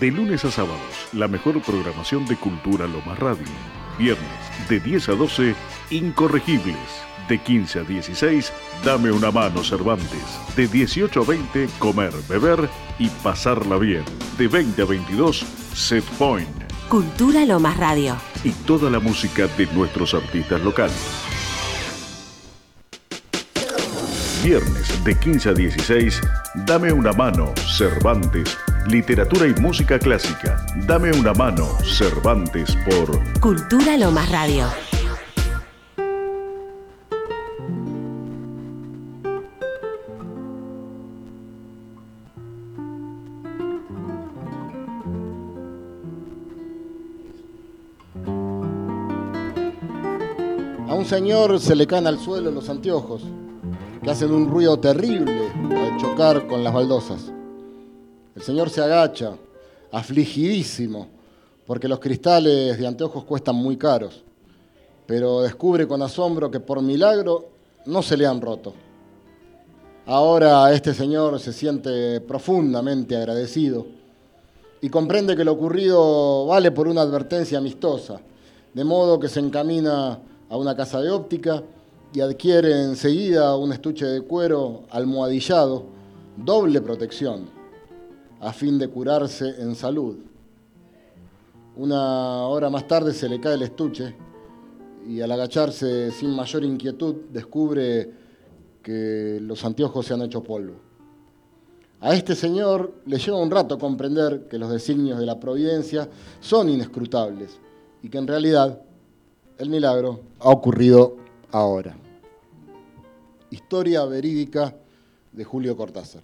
De lunes a sábados, la mejor programación de Cultura Loma Radio. Viernes, de 10 a 12, Incorregibles. De 15 a 16, Dame una mano Cervantes. De 18 a 20, Comer, Beber y Pasarla Bien. De 20 a 22, Set Point. Cultura Lomas Radio. Y toda la música de nuestros artistas locales. Viernes de 15 a 16, Dame una mano, Cervantes. Literatura y música clásica. Dame una mano, Cervantes por Cultura Lomas Radio. A un señor se le caen al suelo los anteojos, que hacen un ruido terrible al chocar con las baldosas. El señor se agacha, afligidísimo, porque los cristales de anteojos cuestan muy caros, pero descubre con asombro que por milagro no se le han roto. Ahora este señor se siente profundamente agradecido y comprende que lo ocurrido vale por una advertencia amistosa, de modo que se encamina a una casa de óptica y adquiere enseguida un estuche de cuero almohadillado, doble protección, a fin de curarse en salud. Una hora más tarde se le cae el estuche y al agacharse sin mayor inquietud descubre que los anteojos se han hecho polvo. A este señor le lleva un rato comprender que los designios de la providencia son inescrutables y que en realidad el milagro ha ocurrido ahora. Historia verídica de Julio Cortázar.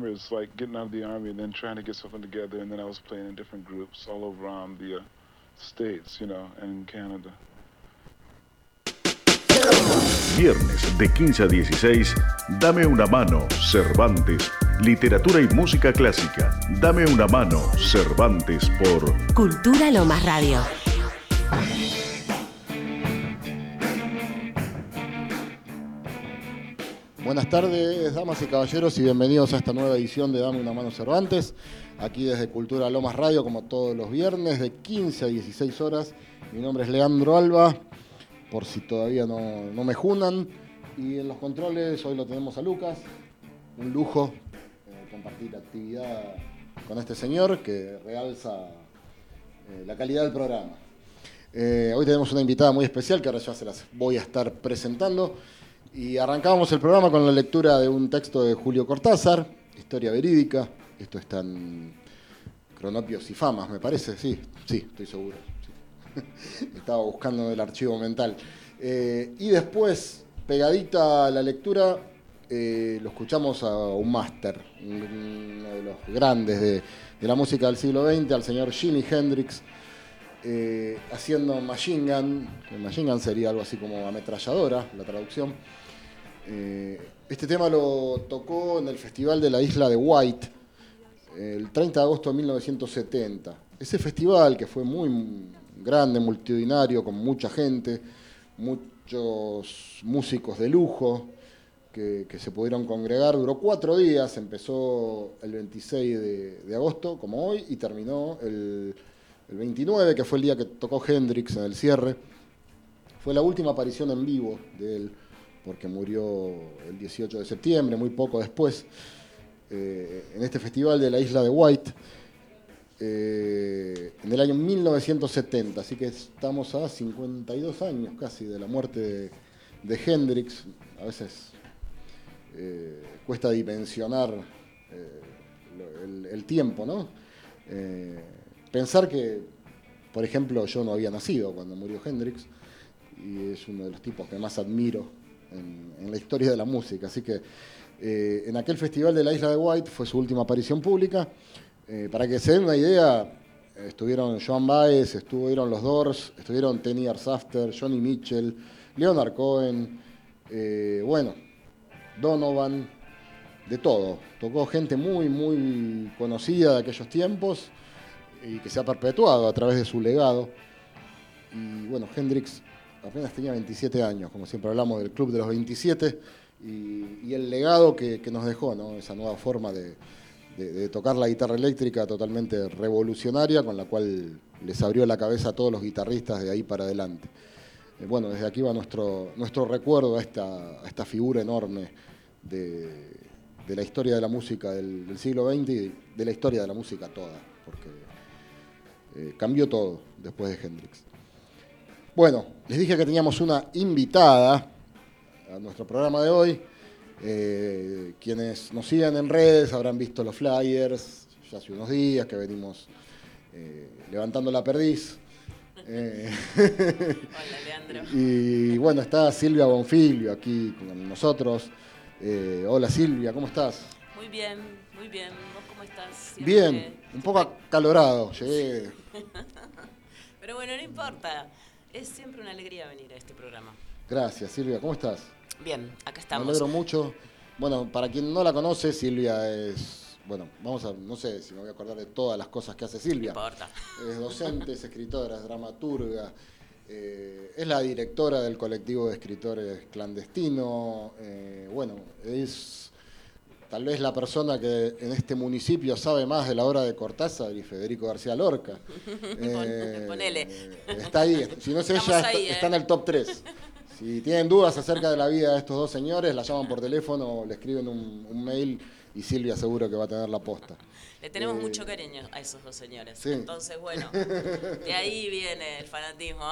Remember it was like getting out of the army and then trying to get something together, and then I was playing in different groups all over um, the uh, states, you know, and Canada. Viernes de 15 a 16, Dame una mano, Cervantes. Literatura y música clásica. Dame una mano, Cervantes por Cultura Lomas Radio. Buenas tardes, damas y caballeros, y bienvenidos a esta nueva edición de Dame una mano Cervantes, aquí desde Cultura Lomas Radio, como todos los viernes, de 15 a 16 horas. Mi nombre es Leandro Alba, por si todavía no, no me junan. Y en los controles hoy lo tenemos a Lucas, un lujo eh, compartir actividad con este señor que realza eh, la calidad del programa. Eh, hoy tenemos una invitada muy especial que ahora ya se las voy a estar presentando. Y arrancamos el programa con la lectura de un texto de Julio Cortázar, Historia Verídica. Esto está en Cronopios y Famas, me parece. Sí, sí, estoy seguro. Sí. Estaba buscando el archivo mental. Eh, y después, pegadita a la lectura, eh, lo escuchamos a un máster, uno de los grandes de, de, la música del siglo XX, al señor Jimi Hendrix, eh, haciendo Machine Gun. Machine Gun sería algo así como ametralladora, la traducción. Eh, este tema lo tocó en el Festival de la Isla de White el 30 de agosto de 1970. Ese festival que fue muy grande, multitudinario, con mucha gente, muchos músicos de lujo que, se pudieron congregar, duró cuatro días, empezó el 26 de, de agosto, como hoy, y terminó el, el 29, que fue el día que tocó Hendrix en el cierre. Fue la última aparición en vivo de él porque murió el 18 de septiembre, muy poco después, eh, en este festival de la isla de White, eh, en el año 1970. Así que estamos a 52 años casi de la muerte de, Hendrix. A veces eh, cuesta dimensionar el, tiempo, ¿no? pensar que, por ejemplo, yo no había nacido cuando murió Hendrix y es uno de los tipos que más admiro en, la historia de la música. Así que eh, en aquel festival de la Isla de White fue su última aparición pública. Eh, para que se den una idea, estuvieron Joan Baez, estuvieron los Doors, estuvieron Ten Years After, Johnny Mitchell, Leonard Cohen, eh, bueno, Donovan, de todo. Tocó gente muy, muy conocida de aquellos tiempos y que se ha perpetuado a través de su legado. Y bueno, Hendrix apenas tenía 27 años, como siempre hablamos del Club de los 27, y, el legado que, nos dejó, esa nueva forma de, tocar la guitarra eléctrica totalmente revolucionaria, con la cual les abrió la cabeza a todos los guitarristas de ahí para adelante. Eh, bueno, desde aquí va nuestro, recuerdo a esta, figura enorme de, la historia de la música del, del, siglo XX y de la historia de la música toda, porque eh, cambió todo después de Hendrix. Bueno, les dije que teníamos una invitada a nuestro programa de hoy. Eh, quienes nos siguen en redes habrán visto los flyers ya hace unos días que venimos eh, levantando la perdiz. Eh, Hola, Leandro. Y bueno, está Silvia Bonfilio aquí con nosotros. Eh, hola Silvia, ¿cómo estás? Muy bien, muy bien. ¿Vos cómo estás? Siempre... Bien, un poco acalorado. Llegué. Pero bueno, no importa. Es siempre una alegría venir a este programa. Gracias, Silvia. ¿Cómo estás? Bien, acá estamos. Me alegro mucho. Bueno, para quien no la conoce, Silvia es. Bueno, vamos a. No sé si me voy a acordar de todas las cosas que hace Silvia. No importa. Es docente, es escritora, es dramaturga. Eh, es la directora del colectivo de escritores clandestino. Eh, bueno, es tal vez la persona que en este municipio sabe más de la obra de Cortázar y Federico García Lorca. Eh, Ponele. Está ahí, si no es ella, ahí, está, está, en el top 3. Si tienen dudas acerca de la vida de estos dos señores, la llaman por teléfono o le escriben un, un mail y Silvia seguro que va a tener la posta. Le tenemos eh, mucho cariño a esos dos señores. Sí. Entonces, bueno, de ahí viene el fanatismo.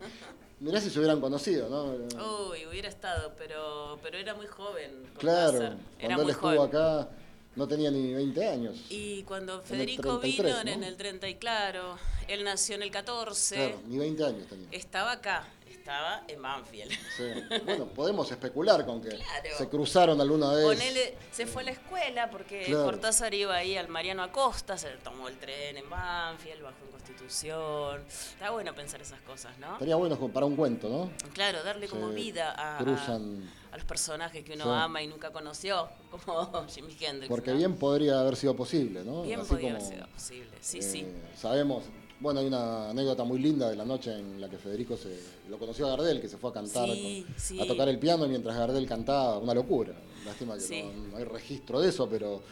Mirá si se hubieran conocido, ¿no? Uy, hubiera estado, pero, pero era muy joven. Claro, era cuando él estuvo joven. acá no tenía ni 20 años. Y cuando Federico 33, vino ¿no? en el 30 y claro, él nació en el 14. Claro, ni 20 años tenía. Estaba acá, estaba en Banfield. Sí. Bueno, podemos especular con que se cruzaron alguna vez. Ponele, se fue a la escuela porque Cortázar iba ahí al Mariano Acosta, se tomó el tren en Banfield, bajó en Constitución. Está bueno pensar esas cosas, ¿no? Sería bueno para un cuento, ¿no? Claro, darle como vida a, a, los personajes que uno ama y nunca conoció, como Jimi Hendrix. Porque bien podría haber sido posible, ¿no? Bien podría haber sido posible, sí, sí. Eh, sabemos, bueno, hay una anécdota muy linda de la noche en la que Federico se, lo conoció a Gardel, que se fue a cantar, a tocar el piano mientras Gardel cantaba, una locura. Lástima que no, hay registro de eso, pero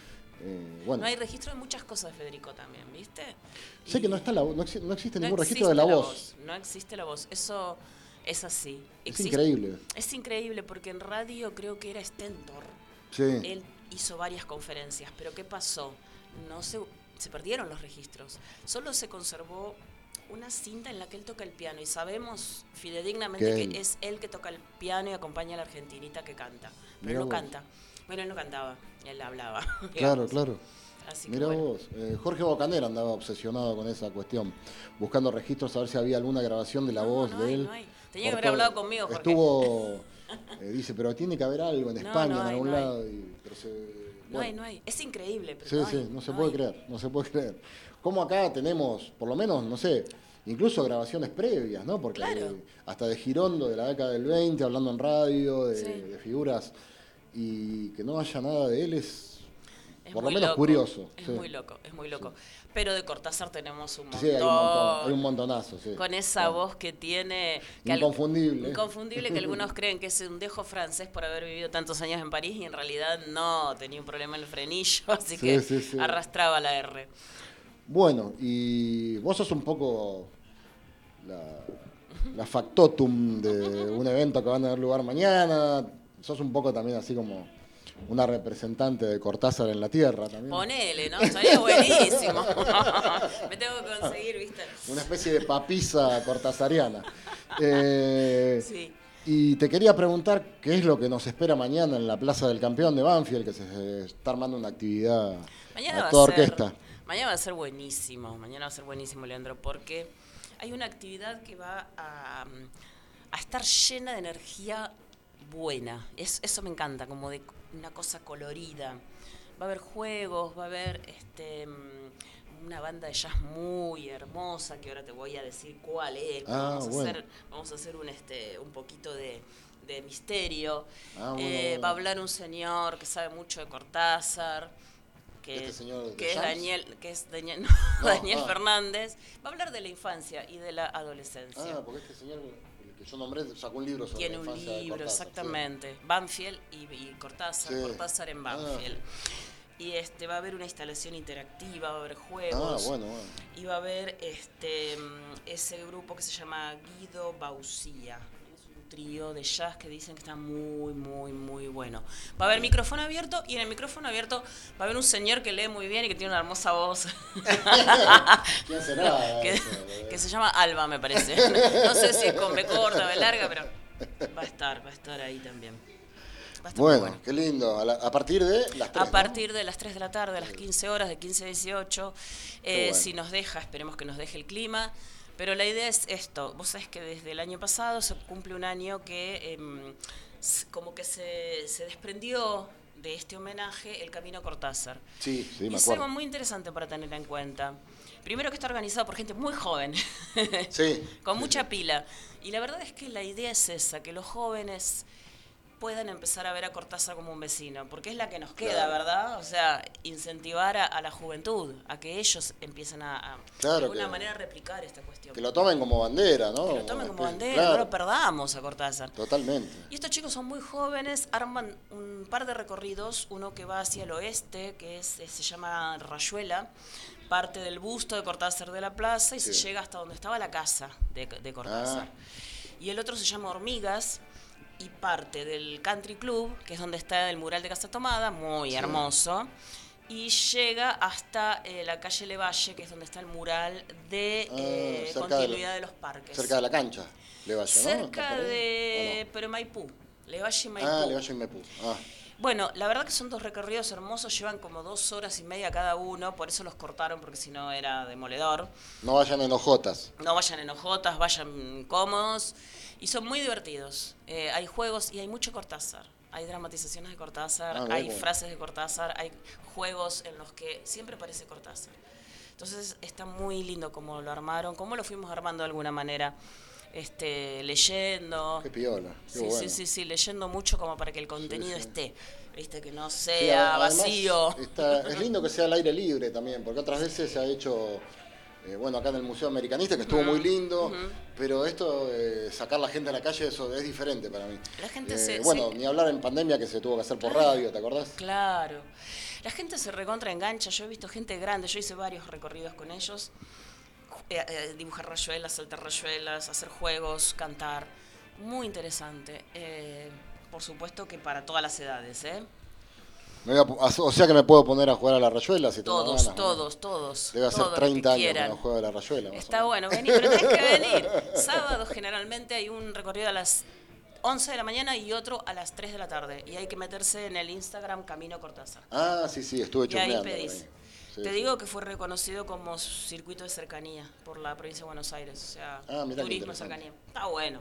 eh, bueno. No hay registro de muchas cosas de Federico también, ¿viste? Sé que no está la, no, existe ningún registro de la, voz. No existe la voz, eso es así. Es increíble. Es increíble porque en radio creo que era Stentor. Sí. Él hizo varias conferencias, pero ¿qué pasó? No se se perdieron los registros. Solo se conservó una cinta en la que él toca el piano y sabemos fidedignamente que es él que toca el piano y acompaña a la argentinita que canta. Pero él no canta. Bueno, él no cantaba, él hablaba. Claro, claro. Mira vos, eh, Jorge Bocaner andaba obsesionado con esa cuestión, buscando registros a ver si había alguna grabación de la voz de él. Tenía que haber hablado conmigo, Jorge. Estuvo, eh, dice, pero tiene que haber algo en España, en algún lado. pero se, no hay, no hay. Es increíble, pero Sí, no sí, no se puede creer, no se puede creer. Como acá tenemos, por lo menos, no sé, incluso grabaciones previas, ¿no? Porque hasta de Girondo de la década del 20, hablando en radio, de, figuras, y que no haya nada de él es, por lo menos curioso. Es muy loco, es muy loco pero de Cortázar tenemos un montón. Sí, hay un, montón, hay un montonazo, sí. Con esa voz que tiene... inconfundible. inconfundible, que algunos creen que es un dejo francés por haber vivido tantos años en París y en realidad no, tenía un problema en el frenillo, así que arrastraba la R. Bueno, y vos sos un poco la, la factotum de un evento que va a tener lugar mañana, sos un poco también así como una representante de Cortázar en la Tierra también. Ponele, ¿no? Sería buenísimo. Me tengo que conseguir, ¿viste? Una especie de papisa cortázariana. Eh, sí. Y te quería preguntar qué es lo que nos espera mañana en la Plaza del Campeón de Banfield, que se está armando una actividad mañana a toda orquesta. Mañana va a ser buenísimo, mañana va a ser buenísimo, Leandro, porque hay una actividad que va a, a estar llena de energía buena. Es, eso me encanta, como de una cosa colorida. Va a haber juegos, va a haber este una banda de jazz muy hermosa que ahora te voy a decir cuál es. Ah, vamos, a hacer, vamos a hacer un este un poquito de, misterio. Ah, eh, va a hablar un señor que sabe mucho de Cortázar. Que, este que es Daniel, que es Daniel, Daniel ah. Fernández, va a hablar de la infancia y de la adolescencia. Ah, porque este señor yo nombré, sacó un libro sobre Tiene un libro, exactamente. Banfield y, Cortázar, Cortázar en ah, Banfield. Y este, va a haber una instalación interactiva, va a haber juegos. Ah, bueno, Y va a haber este, ese grupo que se llama Guido Bausía trío de jazz que dicen que está muy, muy, muy bueno. Va a haber micrófono abierto y en el micrófono abierto va a haber un señor que lee muy bien y que tiene una hermosa voz. ¿Quién será? que, se llama Alba, me parece. No sé si es con B corta, B larga, pero va a estar, va a estar ahí también. Bueno, qué lindo. A, partir de las 3. A partir de las 3 de la tarde, a las 15 horas, de 15 a 18. Eh, Si nos deja, esperemos que nos deje el clima. Pero la idea es esto, vos sabés que desde el año pasado se cumple un año que em, como que se, se, desprendió de este homenaje el Camino Cortázar. Sí, sí, me y es algo muy interesante para tener en cuenta. Primero que está organizado por gente muy joven, sí, con mucha pila. Y la verdad es que la idea es esa, que los jóvenes puedan empezar a ver a Cortázar como un vecino, porque es la que nos queda, ¿verdad? O sea, incentivar a, la juventud, a que ellos empiecen a, de alguna manera replicar esta cuestión. Que lo tomen como bandera, ¿no? Que lo tomen como bandera, no lo perdamos a Cortázar. Totalmente. Y estos chicos son muy jóvenes, arman un par de recorridos, uno que va hacia el oeste, que es, se llama Rayuela, parte del busto de Cortázar de la plaza y se llega hasta donde estaba la casa de, Cortázar. Ah. Y el otro se llama Hormigas, y parte del Country Club, que es donde está el mural de Casa Tomada, muy hermoso, y llega hasta eh, la calle Levalle, que es donde está el mural de ah, eh, continuidad de, los parques. Cerca de la cancha, Levalle, Cerca de... pero Maipú, Levalle y Maipú. Ah, Levalle y Maipú. Ah. Bueno, la verdad que son dos recorridos hermosos, llevan como dos horas y media cada uno, por eso los cortaron, porque si no era demoledor. No vayan en hojotas. No vayan en hojotas, vayan cómodos. Y son muy divertidos. Eh, hay juegos y hay mucho Cortázar. Hay dramatizaciones de Cortázar, Ah, hay frases de Cortázar, hay juegos en los que siempre aparece Cortázar. Entonces está muy lindo como lo armaron, cómo lo fuimos armando de alguna manera. Este, leyendo. Qué piola. Qué Sí, bueno. sí, sí, sí, leyendo mucho como para que el contenido sí. esté. Viste, que no sea vacío. está- es lindo que sea al aire libre también, porque otras veces se ha hecho, eh, bueno, acá en el Museo Americanista, que estuvo muy lindo, pero esto, eh, sacar la gente a la calle, eso es diferente para mí. La gente Eh, se- Bueno, se- ni hablar en pandemia que se tuvo que hacer por radio, ¿te acordás? Claro. La gente se recontra engancha. Yo he visto gente grande, yo hice varios recorridos con ellos. Eh, eh, dibujar rayuelas, saltar rayuelas, hacer juegos, cantar. Muy interesante. Eh, por supuesto que para todas las edades, ¿eh? Me voy a po- o sea que me puedo poner a jugar a la rayuela si Todos, ganas, ¿no? todos, todos. Debe hacer todo lo que 30 años que no juego a la rayuela. Está bueno, vení, pero tenés que venir. Sábados generalmente hay un recorrido a las 11 de la mañana y otro a las 3 de la tarde. Y hay que meterse en el Instagram Camino Cortázar. Ah, sí, sí, estuve Y ahí chusmeando. pedís. ahí. Sí, Te sí. digo que fue reconocido como circuito de cercanía por la provincia de Buenos Aires, o sea, Ah, turismo cercanía. Está bueno.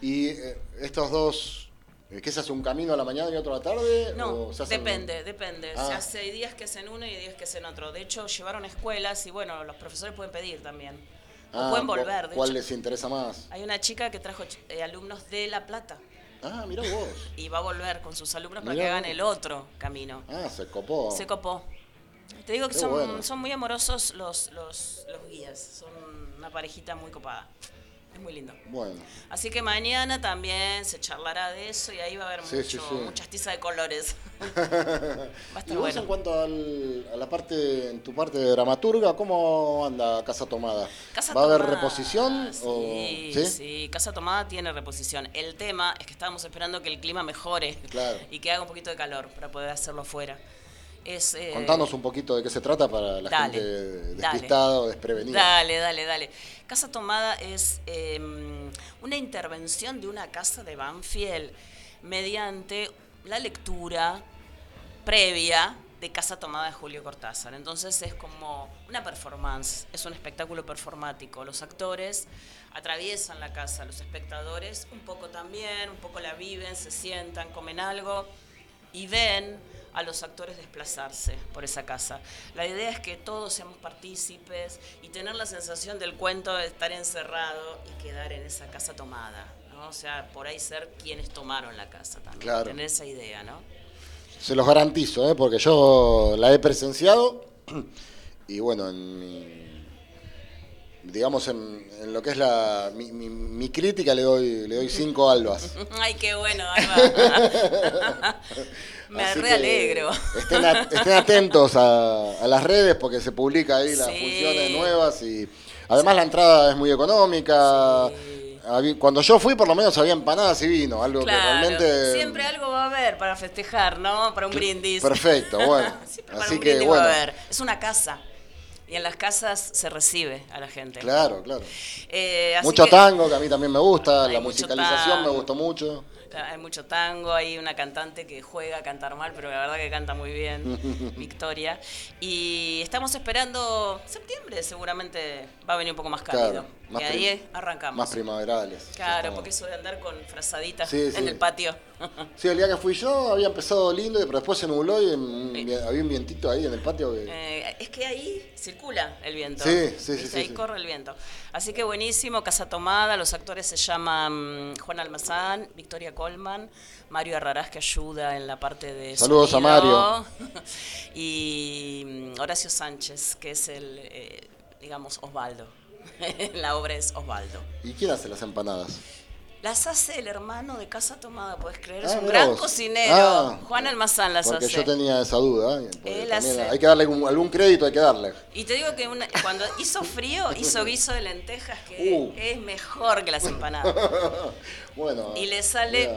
¿Y eh, estos dos, eh, qué se hace, un camino a la mañana y otro a la tarde? No, o se depende, depende. Se Ah. hace hay días que hacen uno y días que hacen otro. De hecho, llevaron escuelas y bueno, los profesores pueden pedir también. O Ah, pueden volver. De ¿Cuál hecho, les interesa más? hay una chica que trajo eh, alumnos de La Plata Ah, mirá vos. y va a volver con sus alumnos para que hagan vos. el otro camino. Ah, se copó. Se copó. Te digo que son, bueno. son muy amorosos los, los, los guías. Son una parejita muy copada. Es muy lindo. Bueno, Así que mañana también se charlará de eso y ahí va a haber Sí, mucho, sí, sí. muchas tizas de colores. va a y estar vos bueno. en cuanto al- a la parte, en tu parte de dramaturga, ¿cómo anda Casa Tomada? Casa ¿Va a haber reposición? Sí, o... sí, Casa Tomada tiene reposición. El tema es que estábamos esperando que el clima mejore Claro. y que haga un poquito de calor para poder hacerlo afuera. Es, eh, Contanos un poquito de qué se trata para la Dale, gente despistada o desprevenida. Dale, dale, dale. Casa Tomada es eh, una intervención de una casa de Banfield mediante la lectura previa de Casa Tomada de Julio Cortázar. Entonces es como una performance, es un espectáculo performático. Los actores atraviesan la casa, los espectadores un poco también, un poco la viven, se sientan, comen algo y ven a los actores desplazarse por esa casa. La idea es que todos seamos partícipes y tener la sensación del cuento de estar encerrado y quedar en esa casa tomada. ¿no? O sea, por ahí ser quienes tomaron la casa también. Claro. Tener esa idea, ¿no? Se los garantizo, ¿eh? porque yo la he presenciado y bueno, en mi- digamos en, en lo que es la, mi, mi- mi crítica le doy, le doy cinco albas. Ay, qué bueno, Alba. Me Así re que alegro. Estén, a- estén atentos a, a las redes porque se publica ahí las Sí. funciones nuevas y además la entrada es muy económica. Sí. Cuando yo fui por lo menos había empanadas y vino, algo Claro, que realmente... siempre algo va a haber para festejar, ¿no? Para un brindis. Perfecto, bueno. Así un que bueno. va a haber. Es una casa. Y en las casas se recibe a la gente. Claro, claro. Eh, Mucho que- tango, que a mí también me gusta, la musicalización me gustó mucho. Hay mucho tango, hay una cantante que juega a cantar mal, pero la verdad que canta muy bien, Victoria. Y estamos esperando septiembre, seguramente va a venir un poco más cálido. Claro, más y ahí arrancamos. Más primaverales. Claro, porque eso de andar con frazaditas Sí, sí. en el patio. Sí, el día que fui yo había empezado lindo, pero después se nubló y en- había un vientito ahí en el patio. que- Eh, es que ahí circula el viento. Sí, sí, sí, Ahí sí. corre el viento. Así que buenísimo, Casa Tomada. Los actores se llaman mm, Juan Almazán, Victoria Colman, Mario Arrarás que ayuda en la parte de. Saludos a sonido, y mm, Horacio Sánchez, que es el, eh, digamos, Osvaldo. la obra es Osvaldo. ¿Y quién hace las empanadas? Las hace el hermano de Casa Tomada, puedes creer. Es Ah, un gran vos. cocinero. Ah, Juan Almazán las Porque hace. yo tenía esa duda. porque Él hace. Hay que darle un- algún crédito, hay que darle. Y te digo que una- cuando hizo frío, hizo guiso de lentejas que Uh. es mejor que las empanadas. Bueno. Y le sale-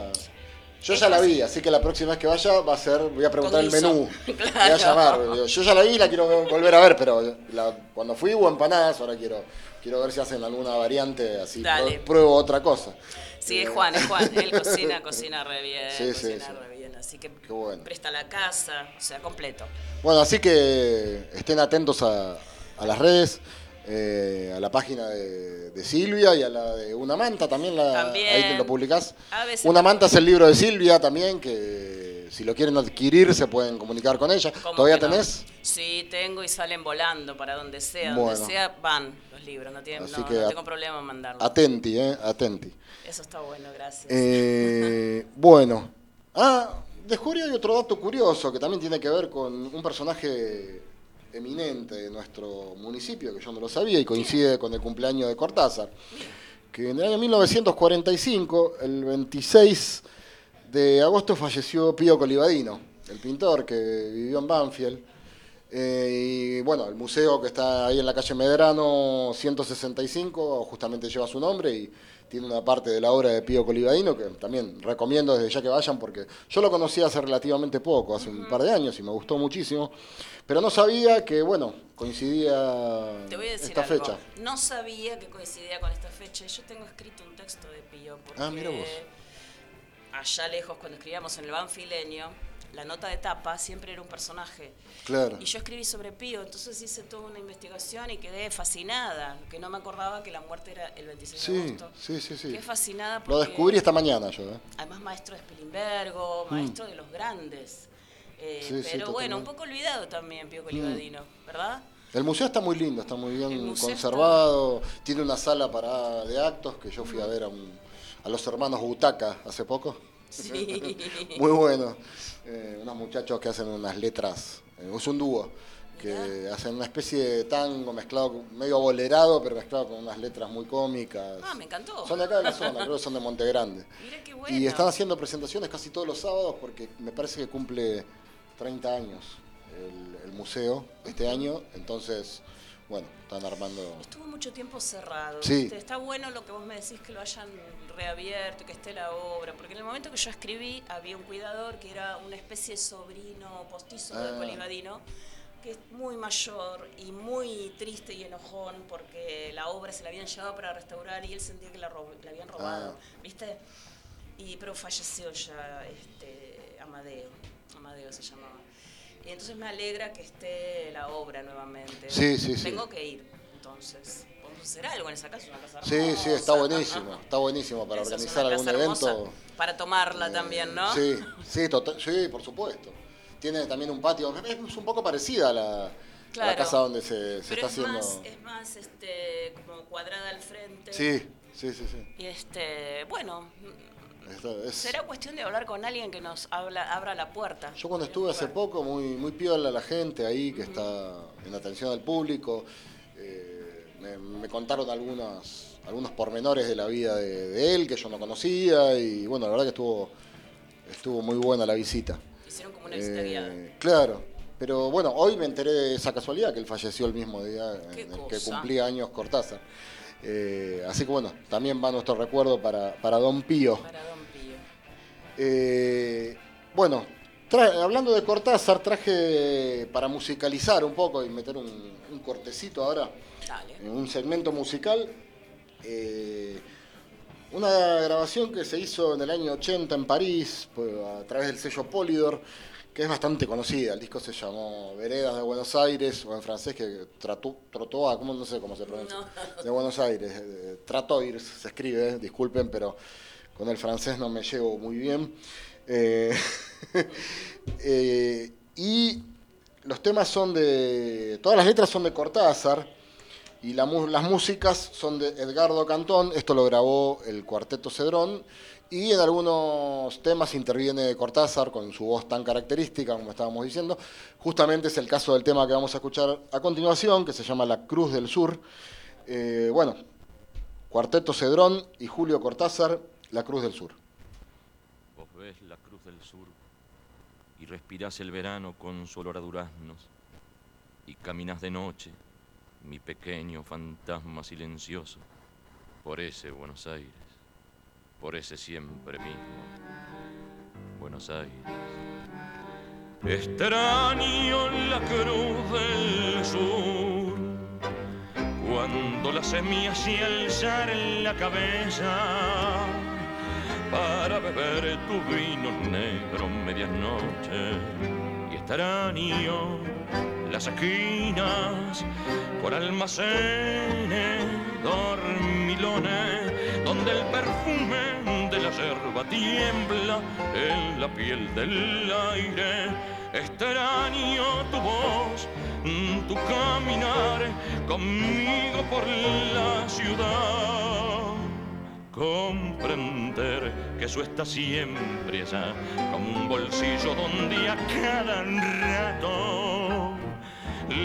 Yo ya la vi, así que la próxima vez que vaya va a ser, voy a preguntar el menú. Voy a Claro. llamar. digo, Yo ya la vi y la quiero volver a ver, pero la- cuando fui hubo empanadas, ahora quiero, quiero ver si hacen alguna variante, así Dale. pruebo otra cosa. Sí, es Juan, es Juan. Él cocina, cocina re bien. Sí, sí, cocina sí. re bien. Así que bueno. presta la casa, o sea, completo. Bueno, así que estén atentos a, a las redes. Eh, a la página de, de Silvia y a la de Una Manta también, la, También. ahí te lo publicás. Una Manta es el libro de Silvia también, que si lo quieren adquirir se pueden comunicar con ella. ¿Cómo ¿Todavía no? tenés? Sí, tengo y salen volando para donde sea. Bueno. Donde sea van los libros, no, tienen, Así no, que no tengo problema en mandarlos. Atenti, ¿eh? Atenti. Eso está bueno, gracias. Eh, bueno. Ah, descubrí hay otro dato curioso que también tiene que ver con un personaje eminente de nuestro municipio, que yo no lo sabía y coincide con el cumpleaños de Cortázar. Que en el año 1945, el 26 de agosto, falleció Pío Colivadino, el pintor que vivió en Banfield. Eh, y bueno, el museo que está ahí en la calle Medrano 165 justamente lleva su nombre y tiene una parte de la obra de Pío Colivadino que también recomiendo desde ya que vayan porque yo lo conocí hace relativamente poco, hace un par de años y me gustó muchísimo, pero no sabía que, bueno, coincidía Te voy a decir esta algo. fecha. No sabía que coincidía con esta fecha. Yo tengo escrito un texto de Pío porque Ah, mira vos. allá lejos, cuando escribíamos en el Banfileño, la nota de tapa siempre era un personaje. Claro. Y yo escribí sobre Pío, entonces hice toda una investigación y quedé fascinada, que no me acordaba que la muerte era el 26 de agosto. sí, sí, sí. Quedé fascinada porque, Lo descubrí esta mañana yo, ¿eh? además maestro de Spilimbergo, maestro de los grandes. Eh, Sí, sí, pero bueno, un poco olvidado también Pío Colivadino, ¿verdad? El museo está muy lindo, está muy bien conservado, tiene una sala para de actos que yo fui a ver a, un- a los hermanos Butaca hace poco. Sí. Muy bueno. Eh, unos muchachos que hacen unas letras, eh, es un dúo, que hacen una especie de tango mezclado, medio bolerado, pero mezclado con unas letras muy cómicas. Ah, me encantó. Son de acá de la zona, creo que son de Monte Grande. Mira qué bueno. Y están haciendo presentaciones casi todos los sábados porque me parece que cumple 30 años el, el museo este año. Entonces, bueno, están armando. Estuvo mucho tiempo cerrado. Sí. ¿viste? Está bueno lo que vos me decís que lo hayan reabierto, que esté la obra, porque en el momento que yo escribí había un cuidador que era una especie de sobrino postizo Ah. de Colivadino, que es muy mayor y muy triste y enojón porque la obra se la habían llevado para restaurar y él sentía que la, la habían robado, Ah. ¿viste? Y, pero falleció ya este, Amadeo, Amadeo se llamaba. Y entonces me alegra que esté la obra nuevamente. Sí, sí, sí. Tengo que ir, entonces. Podemos hacer algo en esa casa, una casa Sí, hermosa. sí, está buenísimo. Está buenísimo para es organizar una algún casa hermosa evento. Para tomarla también, ¿no? Sí, sí, total- sí, por supuesto. Tiene también un patio, es un poco parecida a la, a la Claro. casa donde se, se Pero está es haciendo. más, es más este, como cuadrada al frente. Sí, sí, sí, sí. Y este, bueno, es- será cuestión de hablar con alguien que nos habla, abra la puerta. Yo cuando estuve hace poco, muy, muy piola la gente ahí que está en atención al público, eh, me, me contaron algunos, algunos pormenores de la vida de, de él que yo no conocía y bueno, la verdad que estuvo, estuvo muy buena la visita. Hicieron como una visita Eh, guiada. claro, pero bueno, hoy me enteré de esa casualidad que él falleció el mismo día en el que cumplía años Cortázar. Eh, así que bueno, también va nuestro recuerdo para, para Don Pío. Para Don Pío. Eh, bueno, hablando de Cortázar, traje para musicalizar un poco y meter un, un cortecito ahora Dale. en un segmento musical. eh, una grabación que se hizo en el año 80 en París pues, a través del sello Polydor, que es bastante conocida. El disco se llamó Veredas de Buenos Aires, o en francés que trató, trotó a, ¿cómo? no sé cómo se pronuncia, No. de Buenos Aires. eh, Tratoirs se escribe, eh, disculpen, pero con el francés no me llevo muy bien. Eh, eh, y los temas son de. Todas las letras son de Cortázar y la las músicas son de Edgardo Cantón. Esto lo grabó el Cuarteto Cedrón. Y en algunos temas interviene Cortázar con su voz tan característica, como estábamos diciendo. Justamente es el caso del tema que vamos a escuchar a continuación, que se llama La Cruz del Sur. Eh, bueno, Cuarteto Cedrón y Julio Cortázar, La Cruz del Sur. Vos ves la cruz del sur y respirás el verano con su olor a duraznos y caminas de noche, mi pequeño fantasma silencioso, por ese Buenos Aires, por ese siempre mismo Buenos Aires. Extraño la cruz del sur cuando la semilla se alzar en la cabeza para beber tu vino negro medianoche y extraño las esquinas, por almacenes, dormilones, donde el perfume de la yerba tiembla en la piel del aire. Extraño tu voz, tu caminar conmigo por la ciudad comprender que eso está siempre allá, como un bolsillo donde a cada rato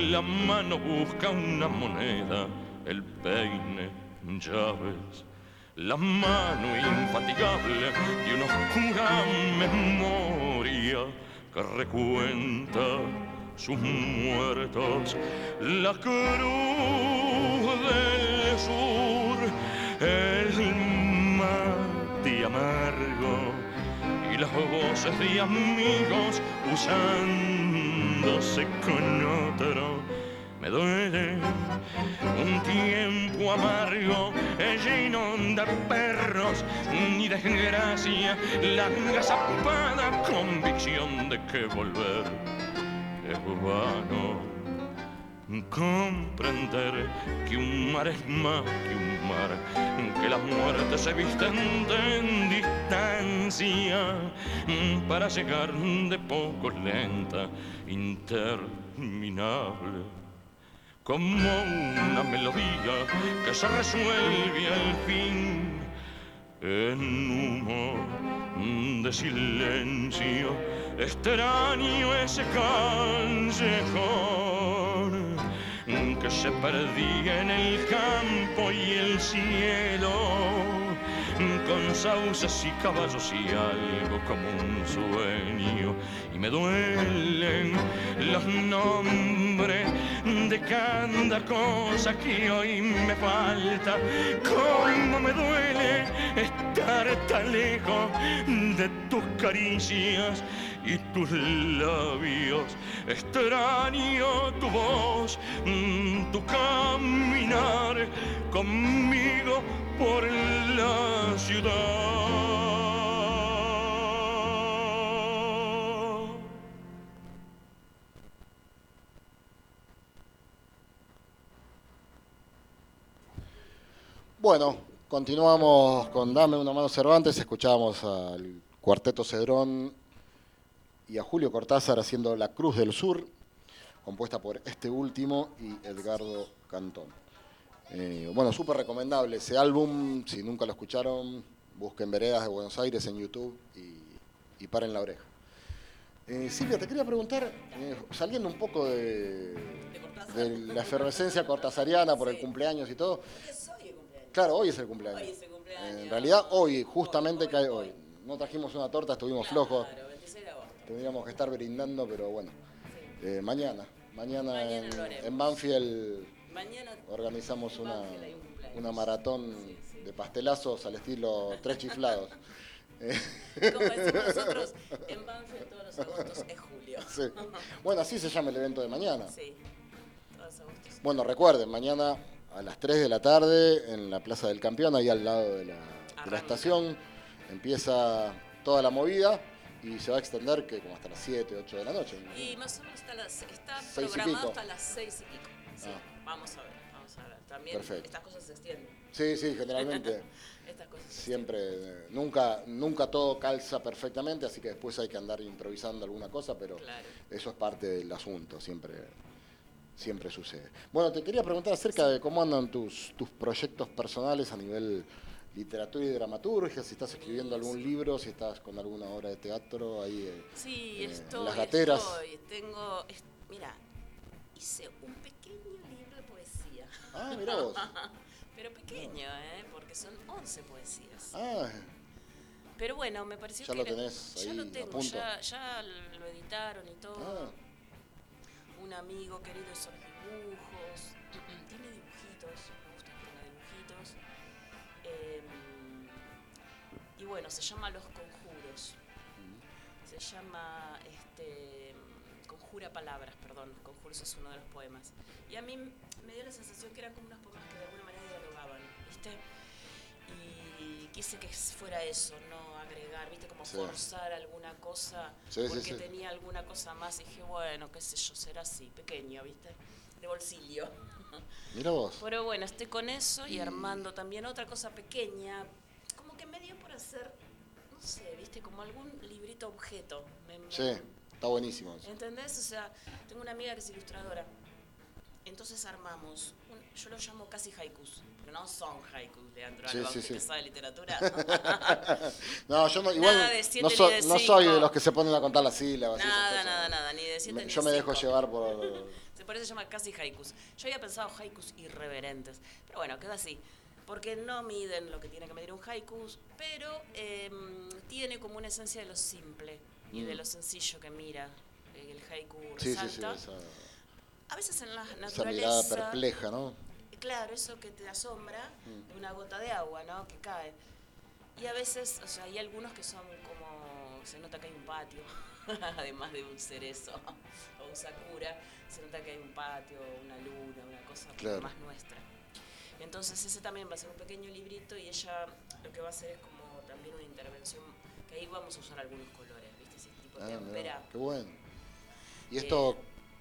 la mano busca una moneda, el peine, llaves, la mano infatigable de una oscura memoria que recuenta sus muertos, la cruz del sur, el mate amargo y las voces de amigos usándose con otro. Me duele un tiempo amargo, lleno de perros ni desgracia, la agazapada convicción de que volver es vano comprender que un mar es más que un mar, que la muerte se visten en distancia para llegar de poco lenta, interminable. Como una melodía que se resuelve al fin en humo de silencio, extraño ese callejón que se perdía en el campo y el cielo, con sauces y caballos y algo como un sueño. Y me duelen los nombres de cada cosa que hoy me falta. Cómo me duele estar tan lejos de tus caricias y tus labios. Extraño tu voz, mm, tu caminar conmigo por la ciudad. Bueno, continuamos con Dame una mano Cervantes, escuchábamos al cuarteto Cedrón y a Julio Cortázar haciendo La Cruz del Sur, compuesta por este último y Edgardo Cantón. Eh, bueno, súper recomendable ese álbum, si nunca lo escucharon, busquen Veredas de Buenos Aires en YouTube y, paren la oreja. Eh, Silvia, te quería preguntar, eh, saliendo un poco de, la efervescencia cortazariana por el cumpleaños y todo. Claro, hoy es el cumpleaños. en realidad, hoy, justamente cae hoy. No trajimos una torta, estuvimos flojos. Tendríamos que estar brindando, pero bueno. Eh, mañana, mañana, en, Banfield organizamos una, una maratón de pastelazos al estilo tres chiflados. Como decimos nosotros, en Banfield todos los agostos es julio. Bueno, así se llama el evento de mañana. Sí, todos agostos. Bueno, recuerden, mañana a las 3 de la tarde en la Plaza del Campeón, ahí al lado de la, de la estación, empieza toda la movida y se va a extender que como hasta las 7, 8 de la noche. Y más o menos hasta las, está programado hasta las 6 y pico. Sí, ah. vamos a ver, vamos a ver. También estas cosas se extienden. Sí, sí, generalmente. estas cosas siempre, nunca, nunca todo calza perfectamente, así que después hay que andar improvisando alguna cosa, pero eso es parte del asunto, siempre, siempre sucede. Bueno, te quería preguntar acerca de cómo andan tus, tus proyectos personales a nivel literatura y dramaturgia, si estás escribiendo algún libro, si estás con alguna obra de teatro ahí eh, sí, estoy, en las gateras. Estoy, tengo, mira, hice un pequeño libro de poesía. Ah, mira vos. Pero pequeño, ¿eh? Porque son 11 poesías. Ah. Pero bueno, me pareció ya que... Lo tenés ya lo tengo, ya, ya, lo editaron y todo. Ah. Un amigo querido hizo dibujos. Y bueno, se llama Los Conjuros. Se llama este, Conjura Palabras, perdón. Conjuros es uno de los poemas. Y a mí me dio la sensación que eran como unos poemas que de alguna manera dialogaban, ¿viste? Y quise que fuera eso, no agregar, viste, como Sí. forzar alguna cosa, Sí, porque sí. tenía alguna cosa más, y dije, bueno, qué sé yo, será así, pequeño, viste, de bolsillo. Mira vos. Pero bueno, estoy con eso Y- armando también otra cosa pequeña, como que me dio por hacer, no sé, viste, como algún librito objeto. Me- me- Sí, está buenísimo eso. ¿Entendés? O sea, tengo una amiga que es ilustradora. Entonces armamos, un- yo lo llamo casi haikus, porque no son haikus, Leandro Sí, Alba, sí, sí. sabe literatura. No, yo no, igual Nada de no, so- de no soy de los que se ponen a contar las sílabas. esas nada, cosas. nada, nada, ni de siete Me- ni yo de me dejo cinco. llevar por... Se por eso se llama casi haikus. Yo había pensado haikus irreverentes, pero bueno, queda así. Porque no miden lo que tiene que medir un haikus, pero em, tiene como una esencia de lo simple y de Mm. lo sencillo que mira. eh, El haiku Sí, sí, sí, esa, A veces en la esa naturaleza. mirada perpleja, ¿no? Claro, eso que te asombra, Mm. de una gota de agua, ¿no? Que cae. Y a veces, o sea, hay algunos que son como, se nota que hay un patio, además de un cerezo o un sakura, se nota que hay un patio, una luna, una cosa Claro. más nuestra. Entonces ese también va a ser un pequeño librito y ella lo que va a hacer es como también una intervención, que ahí vamos a usar algunos colores, ¿viste? Ese tipo de Ah, tempera. qué bueno. Y esto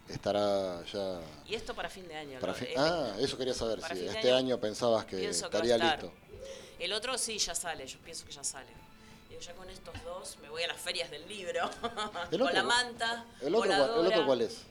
estará ya... Y esto para fin de año. Para ¿no? fin- Eh, Ah, eso quería saber, si este año año pensabas que estaría listo. El otro sí ya sale, yo pienso que ya sale. Digo, ya con estos dos me voy a las ferias del libro. ¿El con otro la cu- manta. ¿El otro, el otro cuál es?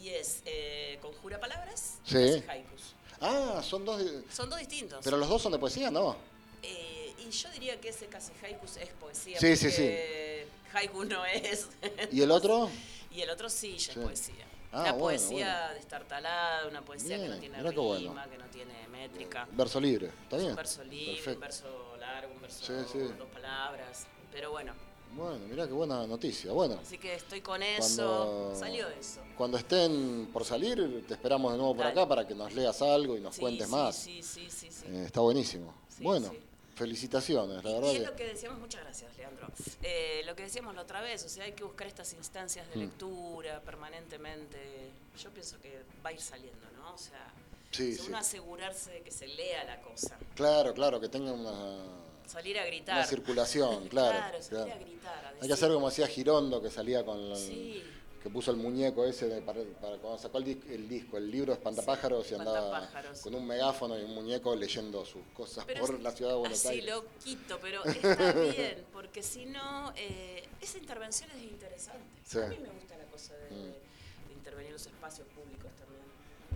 Y es eh, Conjura Palabras Sí. y haikus. Ah, son dos... Son dos distintos. Pero los dos son de poesía, ¿no? Eh, y yo diría que ese casi haikus es poesía. Sí, sí, porque Haiku no es. ¿Y el otro? Y el otro sí, ya Sí. es poesía. Ah, una bueno, poesía bueno. destartalada, una poesía que no tiene rima, bueno. que no tiene métrica. Verso libre, ¿está Es bien? un verso libre, un verso largo, un verso Sí, sí. dos palabras. Pero bueno, Bueno, mirá qué buena noticia. Bueno, así que estoy con eso. Cuando- Salió eso. cuando estén por salir, te esperamos de nuevo por Dale. acá para que nos leas algo y nos Sí, cuentes sí, más. Sí, sí, sí, sí. Eh, está buenísimo. Bueno, felicitaciones, la Y- verdad y es que... lo que decíamos, muchas gracias, Leandro. Eh, lo que decíamos la otra vez, o sea, hay que buscar estas instancias de Mm. lectura permanentemente. Yo pienso que va a ir saliendo, ¿no? O sea, Sí, si uno asegurarse de que se lea la cosa. Claro, claro, que tenga una, Salir a gritar. una circulación, claro. Claro, salir claro. a gritar. a Hay que hacer como hacía Girondo, que salía con... la- Sí. que puso el muñeco ese de- para, para cuando sacó el, el disco, el libro Espantapájaros y andaba con un megáfono y un muñeco leyendo sus cosas Pero por la ciudad de Buenos así Aires. loquito, pero está bien, porque si no, eh, esa intervención es interesante. Sí. A mí me gusta la cosa de, Mm. de intervenir en los espacios públicos también,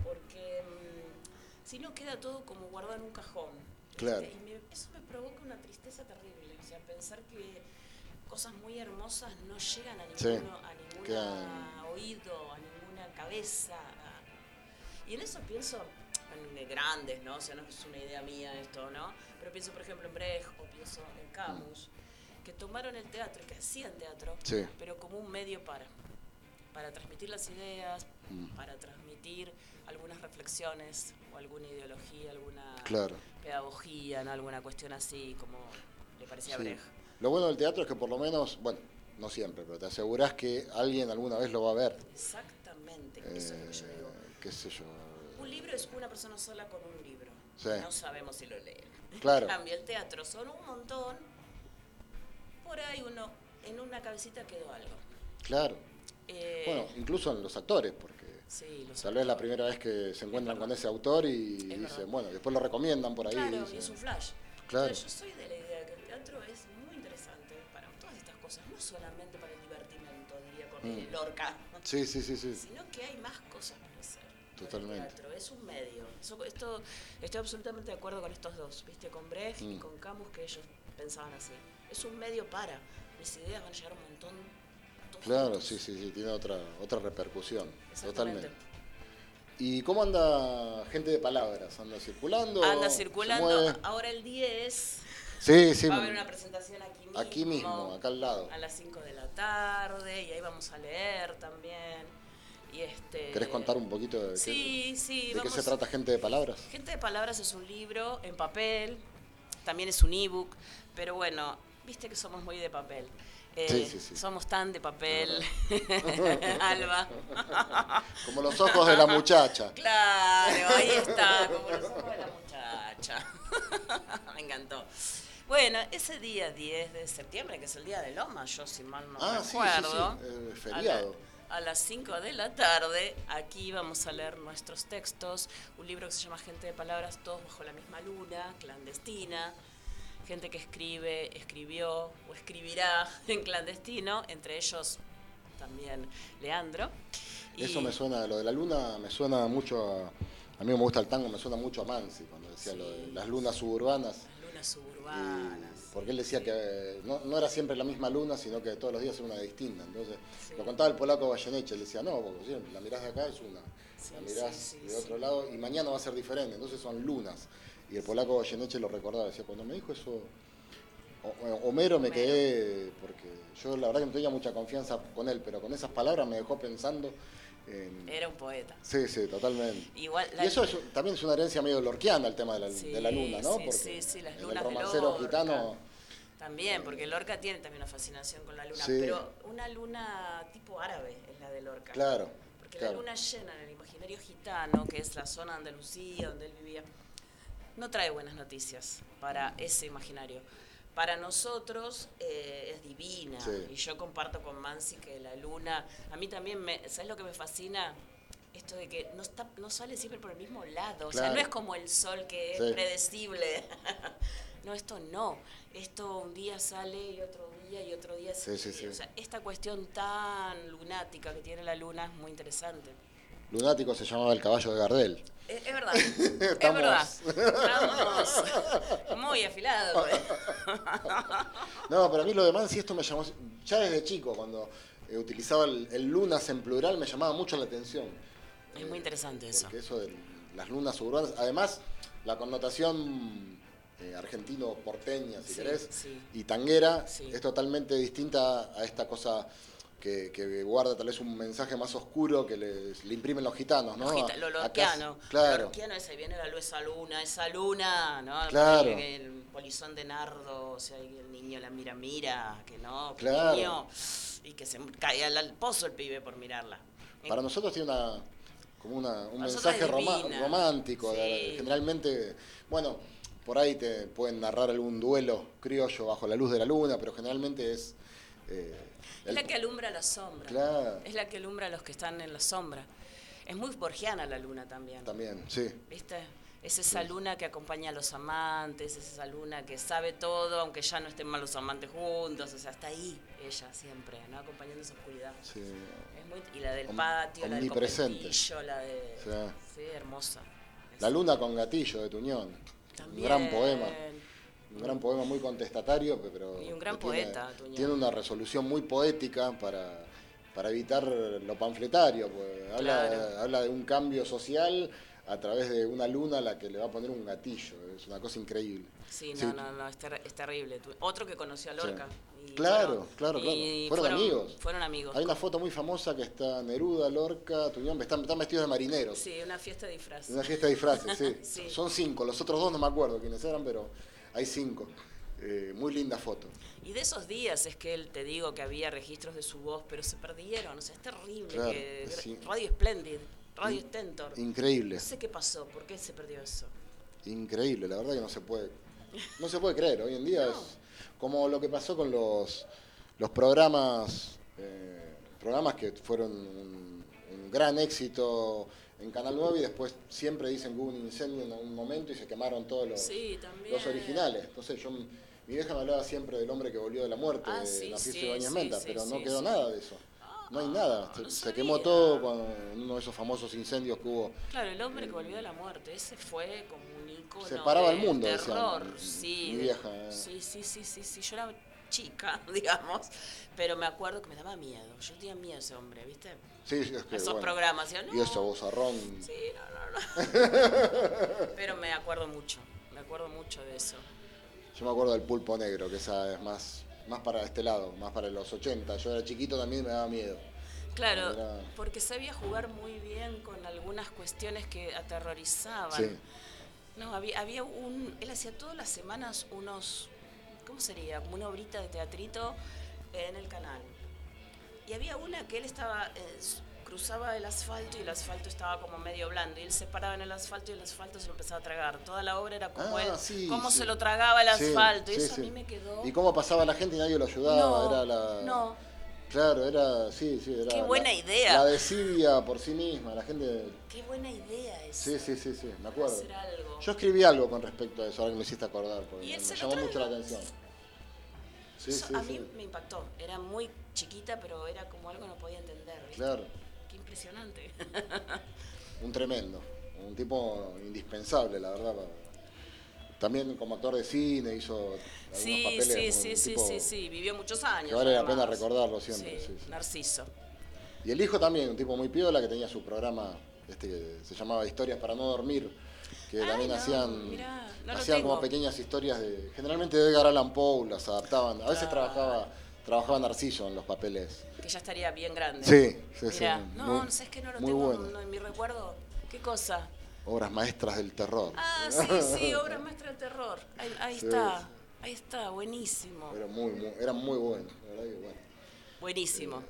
porque mm, si no queda todo como guardado en un cajón. Claro. Y me- eso me provoca una tristeza terrible, o sea, pensar que cosas muy hermosas no llegan a Sí. ninguno, a ningún oído, a ninguna cabeza. Y en eso pienso en de grandes, ¿no? O sea, no es una idea mía esto, ¿no? Pero pienso, por ejemplo, en Brecht o pienso en Camus, que tomaron el teatro, que hacían teatro, Sí. pero como un medio para, para transmitir las ideas, Mm. para transmitir algunas reflexiones o alguna ideología, alguna Claro. pedagogía, ¿no? Alguna cuestión así, como le parecía a Sí. Brecht. Lo bueno del teatro es que por lo menos, bueno, no siempre, pero te asegurás que alguien alguna vez lo va a ver. Exactamente, eso es lo que yo digo. Eh, qué sé yo. Un libro es una persona sola con un libro. Sí. No sabemos si lo leen. Claro. En cambio, el teatro son un montón. Por ahí uno, en una cabecita quedó algo. Claro. Eh, Bueno, incluso en los actores, porque sí, tal vez la primera vez que se encuentran con ese autor y dicen, bueno, después lo recomiendan por ahí. Claro, dicen, y es un flash. Claro. Yo soy de la idea que el teatro es muy interesante para todas estas cosas, no solamente para el divertimento, diría con Mm. Lorca, Sí, sí, sí, sí. sino que hay más cosas para hacer. con el Totalmente. teatro es un medio. Eso- esto, estoy absolutamente de acuerdo con estos dos, ¿viste? Con Brecht y Mm. con Camus, que ellos pensaban así. Es un medio para. Mis ideas van a llegar un montón. Claro, sí, sí, sí, tiene otra, otra repercusión. Totalmente. ¿Y cómo anda gente de palabras? ¿Anda circulando? Anda ¿Se circulando. Ahora el 10 Sí, sí. va a haber una presentación aquí mismo. Aquí mismo, acá al lado. A las 5 de la tarde y ahí vamos a leer también. Y este, ¿Querés contar un poquito de, qué- Sí, sí. de qué se trata gente de palabras? Gente de Palabras es un libro en papel, también es un ebook, pero bueno, viste que somos muy de papel. Eh, Sí, sí, sí. Somos tan de papel, Alba. Como los ojos de la muchacha. Claro, ahí está, como los ojos de la muchacha. Me encantó. Bueno, ese día 10 de septiembre, que es el día de Loma, yo si mal no Ah, recuerdo. eh, a, feriado. la- a las 5 de la tarde, aquí vamos a leer nuestros textos. Un libro que se llama Gente de Palabras, todos bajo la misma luna, clandestina. Gente que escribe, escribió o escribirá en clandestino, entre ellos también Leandro. Eso me suena, lo de la luna me suena mucho a. A mí me gusta el tango, me suena mucho a Mansi cuando decía lo de las lunas suburbanas. Las lunas Y- suburbanas. porque él decía que no, no era siempre la misma luna, sino que todos los días era una distinta. Entonces, Sí. lo contaba el polaco Goyeneche, él decía, no, porque siempre la mirás de acá es una, la mirás de otro lado y mañana va a ser diferente, entonces son lunas. Y el polaco Goyeneche lo recordaba, decía, cuando me dijo eso, Homero me quedé, porque yo la verdad que no tenía mucha confianza con él, pero con esas palabras me dejó pensando en... Era un poeta. Sí, sí, totalmente. Igual, Y eso es- también es una herencia medio lorquiana el tema de la, Sí, de la luna, ¿no? sí, sí, sí, las lunas el de Lorca. gitano, También, porque Lorca tiene también una fascinación con la luna, Sí. pero una luna tipo árabe es la de Lorca. claro, Porque claro. la luna llena en el imaginario gitano, que es la zona de Andalucía donde él vivía, no trae buenas noticias para ese imaginario. Para nosotros eh, es divina. Sí. Y yo comparto con Mansi que la luna, a mí también, me, ¿sabes lo que me fascina? Esto de que no, está, no sale siempre por el mismo lado. O sea, no es como el sol que es predecible. no, esto no. Esto un día sale y otro día y otro día. Sí, sí. O sea, esta cuestión tan lunática que tiene la luna es muy interesante. Lunático se llamaba el caballo de Gardel. Es, es verdad, es verdad. Estamos muy afilados. ¿eh? No, pero a mí lo de Mansi esto me llamó, ya desde chico, cuando eh, utilizaba el, el lunas en plural, me llamaba mucho la atención. Es muy interesante eso. Porque eso de las lunas urbanas, además la connotación eh, argentino-porteña, si Sí, querés, sí. y tanguera, Sí. es totalmente distinta a esta cosa que, que guarda tal vez un mensaje más oscuro que les, le imprimen los gitanos, ¿no? Lo gita- A- Lo lorquiano. Claro. Lo lorquiano es ahí viene la luz, esa luna, esa luna, ¿no? Claro. El polizón de nardo, o sea, el niño la mira, mira, que no, que Claro. niño, y que se cae al, al pozo el pibe por mirarla. Para nosotros tiene una como una, un nosotros mensaje romántico. Sí. de- generalmente, bueno, por ahí te pueden narrar algún duelo criollo bajo la luz de la luna, pero generalmente es... eh, Es la que alumbra la sombra. Claro. Es la que alumbra a los que están en la sombra. Es muy borgiana la luna también. También, sí. ¿Viste? Es esa luna que acompaña a los amantes, es esa luna que sabe todo, aunque ya no estén mal los amantes juntos, o sea, está ahí ella siempre, ¿no? Acompañando esa oscuridad. sí. Es muy, y la del Om- patio, la del conventillo, la de... Sí. Sí, hermosa. La luna con gatillo de Tuñón. También. Un gran poema. Un gran poema muy contestatario, pe- pero. Y un gran tiene- poeta, Tuñón. Tiene una resolución muy poética para, para evitar lo panfletario. pues, habla, Claro. habla de un cambio social a través de una luna a la que le va a poner un gatillo. Es una cosa increíble. Sí, no, Sí. no, no, es, ter- es terrible. Otro que conoció a Lorca. Y Claro, claro, y claro. Fueron amigos. Fueron amigos. Hay una foto muy famosa que está Neruda, Lorca, Tuñón, están, están vestidos de marineros. Sí, una fiesta de disfraz. Una fiesta de disfraces, sí. Sí. Son cinco, los otros dos no me acuerdo quiénes eran, pero hay cinco. Eh, muy linda foto. Y de esos días es que él te digo que había registros de su voz, pero se perdieron. O sea, es terrible. Claro, que sí. Radio Splendid, Radio In- Stentor. Increíble, No sé qué pasó, por qué se perdió eso. increíble, la verdad que no se puede, no se puede creer. Hoy en día es como lo que pasó con los, los programas, eh, programas que fueron un, un gran éxito en Canal 9 y después siempre dicen que hubo un incendio en algún momento y se quemaron todos los, Sí, también. los originales. Entonces yo, mi vieja me hablaba siempre del hombre que volvió de la muerte, Ah, de sí, Narciso sí, Ibáñez sí, Menta, pero no quedó nada de eso. No hay nada, se, no se sabía. quemó todo en uno de esos famosos incendios que hubo. Claro, el hombre que volvió de la muerte, ese fue como un icono Se paraba de el mundo, terror, sí, mi de- vieja, eh. sí, sí, sí, sí, sí, yo era chica, digamos, pero me acuerdo que me daba miedo, yo tenía miedo a ese hombre, ¿viste? Sí, es que, Esos bueno, programas, yo, no, Y eso, vozarrón. sí, no, no, no, pero me acuerdo mucho, me acuerdo mucho de eso. Yo me acuerdo del pulpo negro, que esa es más, más para este lado, más para los 80. Yo era chiquito también y me daba miedo. Claro, Era- porque sabía jugar muy bien con algunas cuestiones que aterrorizaban. Sí. No, había, había un. Él hacía todas las semanas unos. ¿Cómo sería? Como una obrita de teatrito en el canal. Y había una que él estaba. eh, cruzaba el asfalto y el asfalto estaba como medio blando y él se paraba en el asfalto y el asfalto se lo empezaba a tragar. Toda la obra era como Ah, él, sí, cómo sí. se lo tragaba el Sí, asfalto y eso a mí me quedó. Y cómo pasaba la gente y nadie lo ayudaba. No, era la... no. Claro, era, sí, sí, era. Qué buena la- idea. La desidia por sí misma, la gente. Qué buena idea esa. Sí, sí, sí, sí, me acuerdo. Hacer algo. Yo escribí algo con respecto a eso, ahora que me hiciste acordar, porque Y me, me llamó mucho la atención. Sí, Eso sí, a sí. mí me impactó. Era muy chiquita, pero era como algo que no podía entender. ¿viste? Claro, Qué impresionante. un tremendo, un tipo indispensable, la verdad. para- También como actor de cine hizo algunos Sí, papeles. sí, sí, sí, sí, sí. Vivió muchos años. que vale la pena recordarlo siempre, sí, sí. Narciso. Y el hijo también, un tipo muy piola que tenía su programa, este que se llamaba Historias para no dormir, que Ay, también no, hacían, mirá, no lo hacían como pequeñas historias de, generalmente de Edgar Allan Poe, las adaptaban. A veces Claro. trabajaba, trabajaba Narciso en los papeles. Que ya estaría bien grande. Sí, sí, sí. No, muy- no sé, es que no lo tengo no, en mi recuerdo. ¿Qué cosa? Obras maestras del terror. Ah, sí, sí, obra maestra del terror. Ahí, ahí Sí, está, sí. ahí está, buenísimo. Era muy, muy, eran muy buenos, la verdad que bueno. Buenísimo.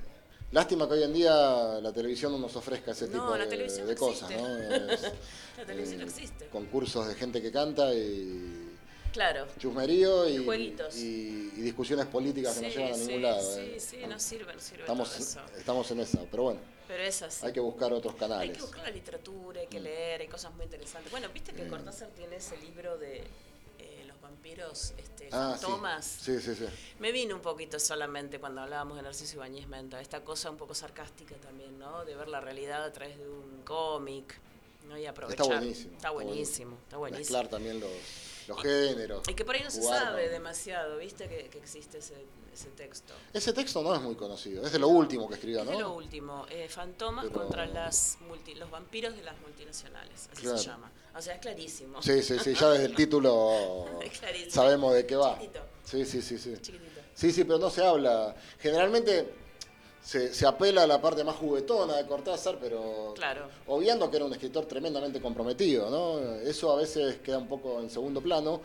Lástima que hoy en día la televisión no nos ofrezca ese No, tipo la de, televisión de no cosas. ¿no? Es, La televisión no eh, existe. Concursos de gente que canta y Claro. chusmerío y, Jueguitos. y- y discusiones políticas que no llevan a sí, ningún lado. sí, eh. sí, no sirve, no sirve estamos, todo eso. estamos en esa, pero bueno, Pero es así. hay que buscar otros Hay canales. que buscar la literatura, hay que leer, hay cosas muy interesantes. Bueno, viste que Cortázar tiene ese libro de eh, los vampiros este, Ah, sí. fantomas. Sí, sí, sí. Me vino un poquito solamente cuando hablábamos de Narciso Ibáñez Menta, esta cosa un poco sarcástica también, ¿no? De ver la realidad a través de un cómic, ¿no? Y aprovechar. Está buenísimo. Está buenísimo, está buenísimo. Mezclar también los, los géneros. Y que por ahí no se sabe con- demasiado, ¿viste? Que, que existe ese, ese texto. Ese texto no es muy conocido, es de lo último que escribió, Es de lo ¿no? último, eh, Fantomas Pero- contra las multi- los vampiros de las multinacionales, así Claro. se llama. O sea, es clarísimo. Sí, sí, sí, ya desde el título sabemos de qué va. Chiquitito. Sí, sí, sí, sí. Chiquitito. Sí, sí, pero no se habla. Generalmente se, se apela a la parte más juguetona de Cortázar, pero Claro. obviando que era un escritor tremendamente comprometido, ¿no? Eso a veces queda un poco en segundo plano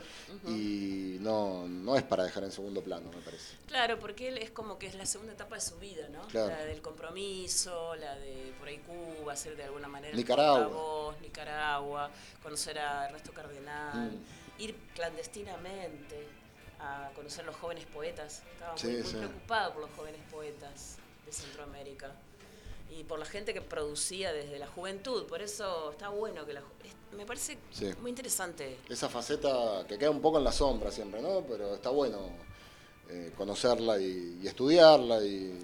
y no, no es para dejar en segundo plano, me parece. Claro, porque él es como que es la segunda etapa de su vida, ¿no? Claro. La del compromiso, la de por ahí Cuba, ser de alguna manera Nicaragua. portavoz, Nicaragua, conocer a Ernesto Cardenal, Mm. ir clandestinamente a conocer los jóvenes poetas. Estaba muy, muy sí. preocupado por los jóvenes poetas de Centroamérica y por la gente que producía desde la juventud. Por eso está bueno que la me parece Sí. muy interesante. Esa faceta que queda un poco en la sombra siempre, ¿no? Pero está bueno eh, conocerla y, y estudiarla y...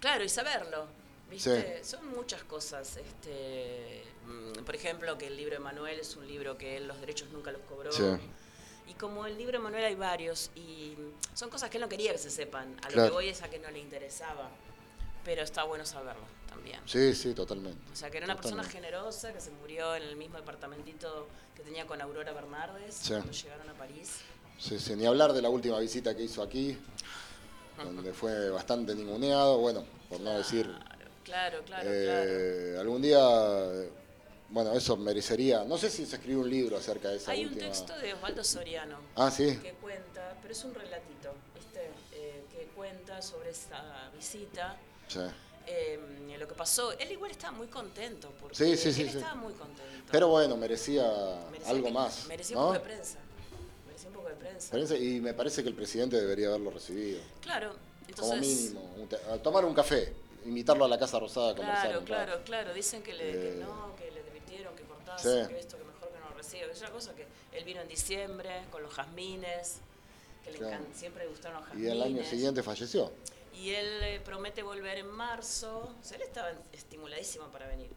Claro, y saberlo. ¿Viste? Son muchas cosas. Este, mm, por ejemplo, que el libro de Manuel es un libro que él los derechos nunca los cobró. Sí. Y como el libro de Manuel hay varios, y son cosas que él no quería que se sepan. A lo Claro. que voy es a que no le interesaba. Pero está bueno saberlo también. Sí, sí, totalmente. O sea, que era una persona Totalmente. generosa que se murió en el mismo departamentito que tenía con Aurora Bernardes Sí. cuando llegaron a París. Sí, sí, ni hablar de la última visita que hizo aquí, donde fue bastante ninguneado, bueno, por no decir... Claro, claro, claro. eh, Algún día, bueno, eso merecería... No sé si se escribió un libro acerca de esa Hay un última... texto de Osvaldo Soriano Ah, sí, que cuenta, pero es un relatito, ¿viste? Eh, que cuenta sobre esa visita, sí. eh, lo que pasó. Él igual estaba muy contento, porque Sí, sí, sí, él sí. estaba muy contento. Pero bueno, merecía Merecía algo que- más, Merecía ¿no? un poco de prensa. Merecía un poco de prensa. Y me parece que el presidente debería haberlo recibido, Claro, entonces... como mínimo. tomar un café, invitarlo a la Casa Rosada a conversar Claro, rato. claro, claro. Dicen que, le, que Eh, no, que le divirtieron, que cortase, que esto, que mejor que no lo reciba. Es una cosa que él vino en diciembre con los jazmines, que le Claro. encan- siempre le gustaron los Y jazmines. el año siguiente falleció. Y él eh, promete volver en marzo. O sea, él estaba estimuladísimo para venir.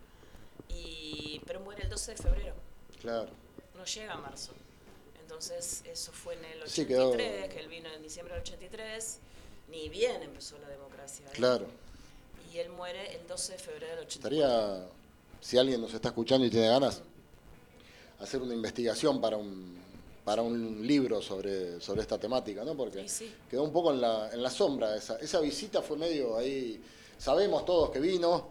Y, pero muere el 12 de febrero. Claro. No llega a marzo. Entonces, eso fue en el 83, Sí, quedó- que él vino en diciembre del 83. Ni bien empezó la democracia. Claro. Y él muere el 12 de febrero del 84. Estaría, si alguien nos está escuchando y tiene ganas, hacer una investigación para un, para un libro sobre, sobre esta temática, ¿no? Porque Y sí. quedó un poco en la, en la sombra. Esa, esa visita fue medio ahí. Sabemos todos que vino.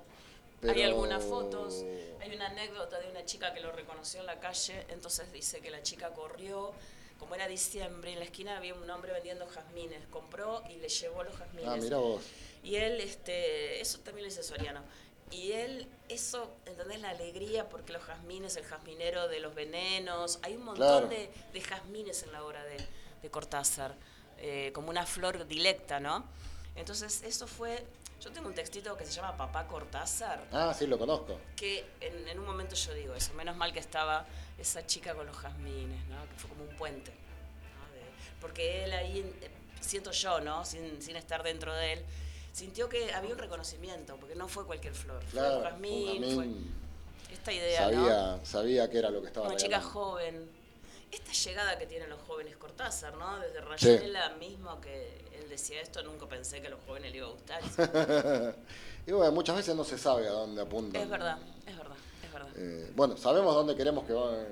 Pero... Hay algunas fotos, hay una anécdota de una chica que lo reconoció en la calle, entonces dice que la chica corrió, como era diciembre, en la esquina había un hombre vendiendo jazmines, compró y le llevó los jazmines. Ah, mira vos. Y él, este, eso también lo dice Soriano. Y él, eso, ¿entendés? La alegría, porque los jazmines, el jazminero de los venenos, hay un montón Claro. de, de jazmines en la obra de, de Cortázar, eh, como una flor dilecta, ¿no? Entonces, eso fue. Yo tengo un textito que se llama Papá Cortázar, Ah, sí, lo conozco. que en, en un momento yo digo eso, menos mal que estaba esa chica con los jazmines, ¿no? Que fue como un puente. ¿no? De- porque él ahí, eh, siento yo, ¿no? Sin, sin estar dentro de él, sintió que había un reconocimiento, porque no fue cualquier flor, Claro, fue jazmín, fue esta idea, ¿no? sabía, sabía que era lo que estaba Una chica joven. Esta llegada que tienen los jóvenes Cortázar, ¿no? Desde Rayuela mismo que él decía esto, nunca pensé que a los jóvenes le iba a gustar. y bueno, muchas veces no se sabe a dónde apuntan. es verdad, es verdad, es verdad. Eh, bueno, sabemos dónde queremos que, va-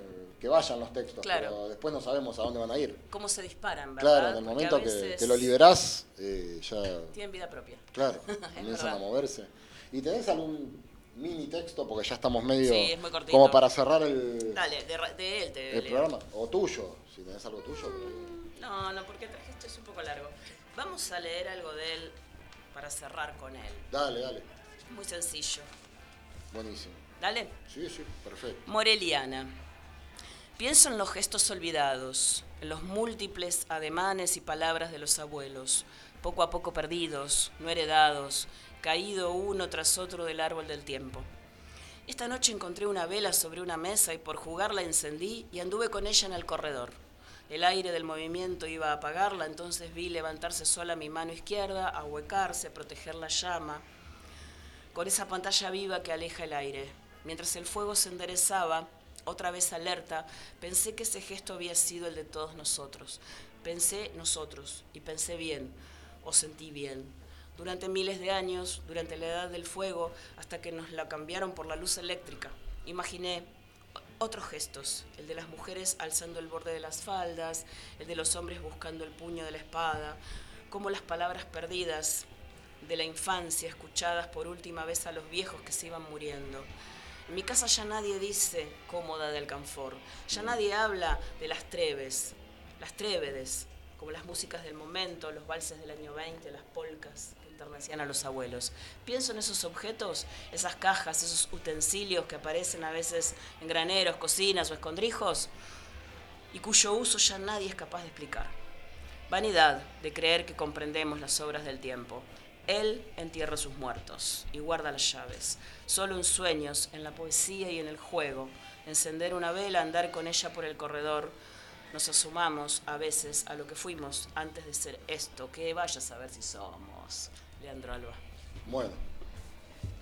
que vayan los textos, Claro. pero después no sabemos a dónde van a ir. Cómo se disparan, ¿verdad? Claro, en el momento que, lo liberás, eh, ya, Tienen vida propia. claro, comienzan a moverse. ¿Y tenés algún mini texto? Porque ya estamos medio... Sí, es muy cortito. Como para cerrar el, Dale, de, él te el leo. programa. O tuyo, si tenés algo tuyo. No, no, porque traje esto es un poco largo. Vamos a leer algo de él para cerrar con él. Dale, dale. Muy sencillo. Buenísimo. Dale. Sí, sí, perfecto. Moreliana. Pienso en los gestos olvidados, en los múltiples ademanes y palabras de los abuelos, poco a poco perdidos, no heredados, caído uno tras otro del árbol del tiempo. Esta noche encontré una vela sobre una mesa y por jugar la encendí y anduve con ella en el corredor. El aire del movimiento iba a apagarla, entonces vi levantarse sola mi mano izquierda, ahuecarse, proteger la llama, con esa pantalla viva que aleja el aire. Mientras el fuego se enderezaba, otra vez alerta, pensé que ese gesto había sido el de todos nosotros. Pensé nosotros y pensé bien, o sentí bien. Durante miles de años, durante la edad del fuego, hasta que nos la cambiaron por la luz eléctrica, imaginé otros gestos, el de las mujeres alzando el borde de las faldas, el de los hombres buscando el puño de la espada, como las palabras perdidas de la infancia escuchadas por última vez a los viejos que se iban muriendo. En mi casa ya nadie dice cómoda del canfor, ya nadie habla de las treves, las trévedes, como las músicas del momento, los valses del año 20, las polcas que enternecían a los abuelos. Pienso en esos objetos, esas cajas, esos utensilios que aparecen a veces en graneros, cocinas o escondrijos, y cuyo uso ya nadie es capaz de explicar. Vanidad de creer que comprendemos las obras del tiempo. Él entierra sus muertos y guarda las llaves. Solo en sueños, en la poesía y en el juego. Encender una vela, andar con ella por el corredor. Nos asomamos a veces a lo que fuimos antes de ser esto. Que vaya a saber si somos. Leandro Alba. Bueno,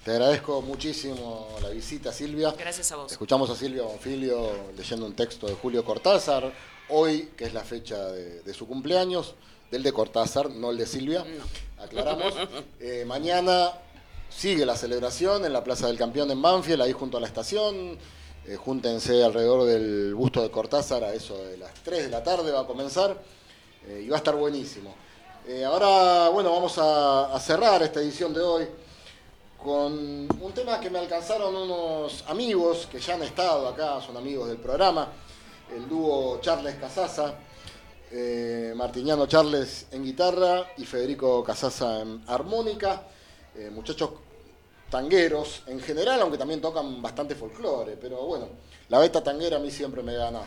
te agradezco muchísimo la visita, Silvia. Gracias a vos. Escuchamos a Silvia Bonfilio leyendo un texto de Julio Cortázar, hoy, que es la fecha de, de su cumpleaños, del de Cortázar, no el de Silvia, aclaramos. Eh, mañana sigue la celebración en la Plaza del Campeón en Banfield, ahí junto a la estación. Eh, júntense alrededor del busto de Cortázar, a eso de las 3 de la tarde va a comenzar eh, y va a estar buenísimo. Eh, ahora, bueno, vamos a, a cerrar esta edición de hoy con un tema que me alcanzaron unos amigos que ya han estado acá, son amigos del programa, el dúo Charles Casasa, eh, Martiniano Charles en guitarra y Federico Casasa en armónica, eh, muchachos tangueros en general, aunque también tocan bastante folclore, pero bueno, la beta tanguera a mí siempre me gana.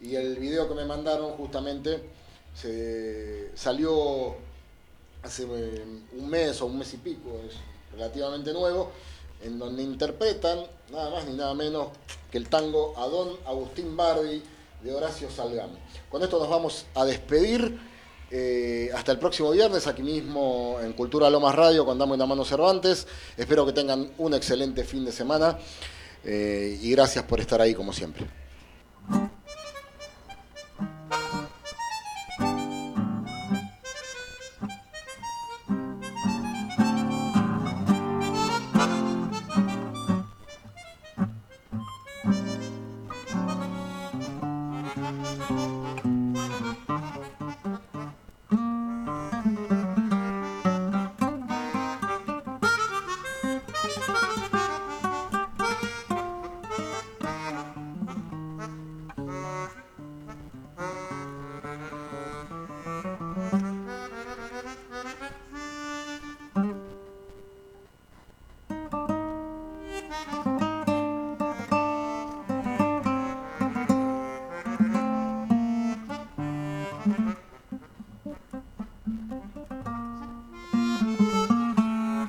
Y el video que me mandaron justamente se salió hace eh, un mes o un mes y pico, es relativamente nuevo, en donde interpretan nada más ni nada menos que el tango a Don Agustín Bardi de Horacio Salgán. Con esto nos vamos a despedir. eh, hasta el próximo viernes, aquí mismo en Cultura Lomas Radio con Dame una mano Cervantes. Espero que tengan un excelente fin de semana eh, y gracias por estar ahí como siempre.